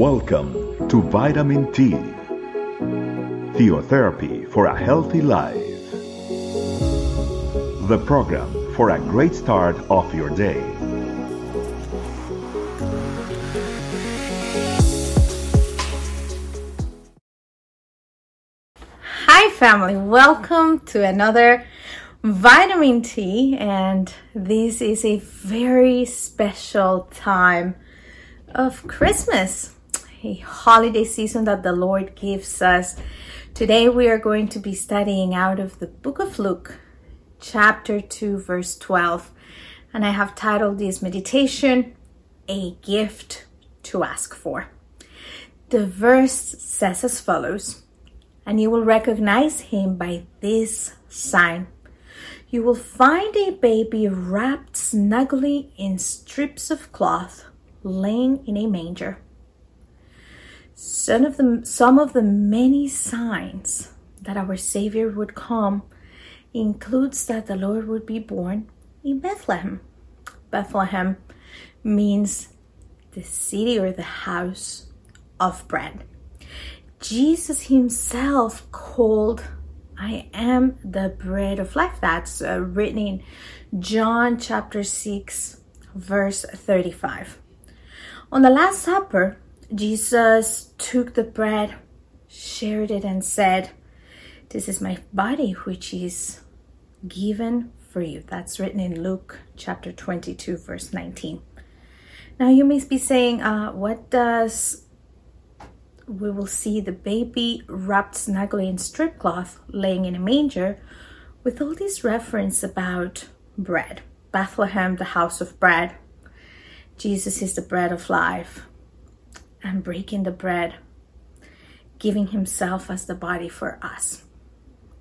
Welcome to Vitamin T, Theotherapy for a Healthy Life. The program for a great start of your day. Family. Welcome to another Vitamin T, and this is a very special time of Christmas, a holiday season that the Lord gives us. Today, we are going to be studying out of the book of Luke, chapter 2, verse 12, and I have titled this meditation, A Gift to Ask For. The verse says as follows and you will recognize him by this sign. You will find a baby wrapped snugly in strips of cloth, laying in a manger. Some of the, some of the many signs that our Savior would come includes that the Lord would be born in Bethlehem. Bethlehem means the city or the house of bread. Jesus himself called I am the bread of life. That's uh, written in John chapter 6, verse 35. On the Last Supper, Jesus took the bread, shared it, and said, This is my body, which is given for you. That's written in Luke chapter 22, verse 19. Now, you may be saying, uh, What does we will see the baby wrapped snugly in strip cloth laying in a manger with all these reference about bread. Bethlehem the house of bread. Jesus is the bread of life and breaking the bread giving himself as the body for us.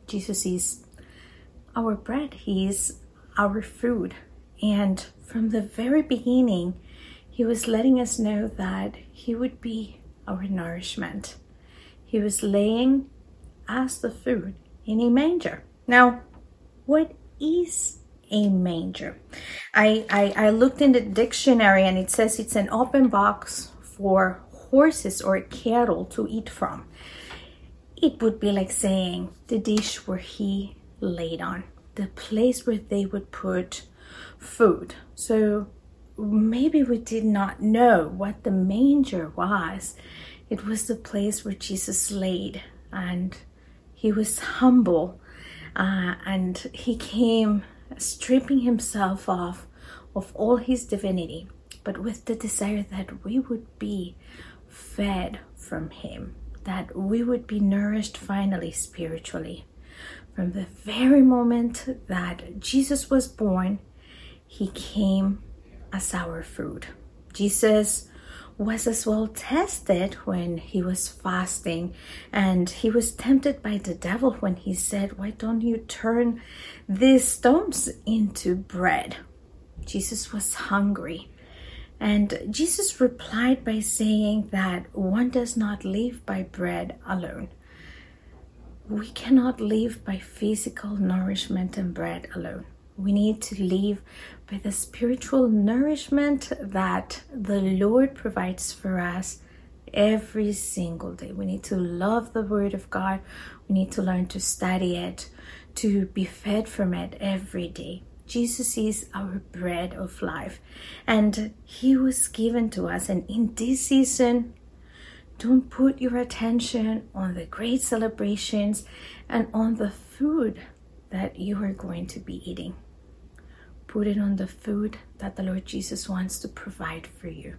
Jesus is our bread. He is our food. And from the very beginning he was letting us know that he would be our nourishment. He was laying as the food in a manger. Now, what is a manger? I, I, I looked in the dictionary and it says it's an open box for horses or cattle to eat from. It would be like saying the dish where he laid on, the place where they would put food. So maybe we did not know what the manger was. It was the place where Jesus laid, and he was humble, uh, and he came stripping himself off of all his divinity, but with the desire that we would be fed from him, that we would be nourished finally spiritually. From the very moment that Jesus was born, he came as our food. Jesus was as well tested when he was fasting and he was tempted by the devil when he said, Why don't you turn these stones into bread? Jesus was hungry. And Jesus replied by saying that one does not live by bread alone. We cannot live by physical nourishment and bread alone. We need to live by the spiritual nourishment that the Lord provides for us every single day. We need to love the Word of God. We need to learn to study it, to be fed from it every day. Jesus is our bread of life, and He was given to us. And in this season, don't put your attention on the great celebrations and on the food that you are going to be eating. Put it on the food that the Lord Jesus wants to provide for you.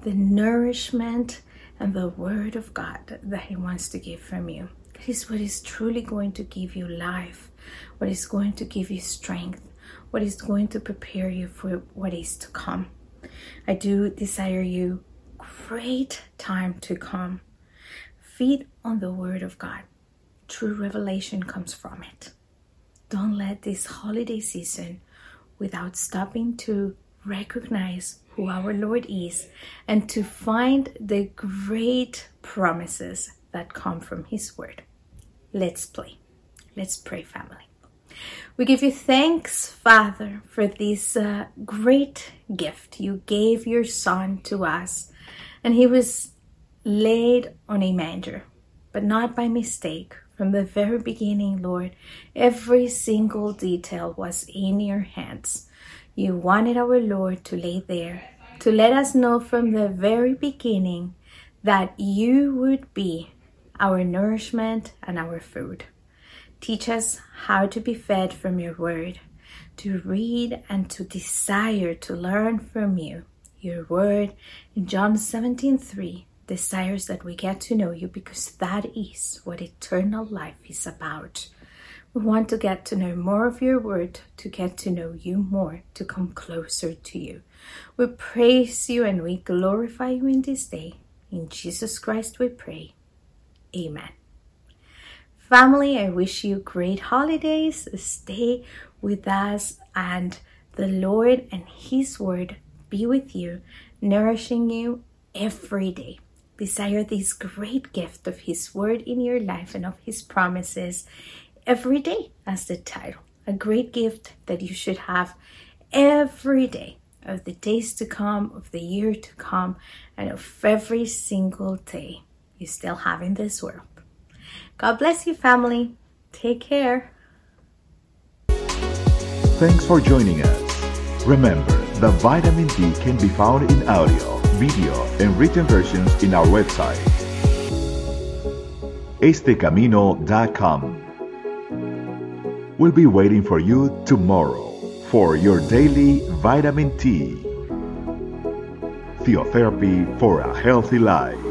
The nourishment and the word of God that He wants to give from you. That is what is truly going to give you life, what is going to give you strength, what is going to prepare you for what is to come. I do desire you great time to come. Feed on the word of God. True revelation comes from it. Don't let this holiday season without stopping to recognize who our Lord is and to find the great promises that come from His Word. Let's play. Let's pray, family. We give you thanks, Father, for this uh, great gift. You gave your Son to us, and He was laid on a manger, but not by mistake. From the very beginning, Lord, every single detail was in your hands. You wanted our Lord to lay there, to let us know from the very beginning that you would be our nourishment and our food. Teach us how to be fed from your word, to read and to desire to learn from you. Your word in John 17 3 desires that we get to know you because that is what eternal life is about. We want to get to know more of your word, to get to know you more, to come closer to you. We praise you and we glorify you in this day. In Jesus Christ we pray. Amen. Family, I wish you great holidays. Stay with us and the Lord and His Word be with you, nourishing you every day desire this great gift of His Word in your life and of His promises every day, as the title. A great gift that you should have every day of the days to come, of the year to come, and of every single day you still have in this world. God bless you, family. Take care. Thanks for joining us. Remember, the vitamin T can be found in audio video, and written versions in our website, estecamino.com. We'll be waiting for you tomorrow for your daily vitamin T. Theotherapy for a healthy life.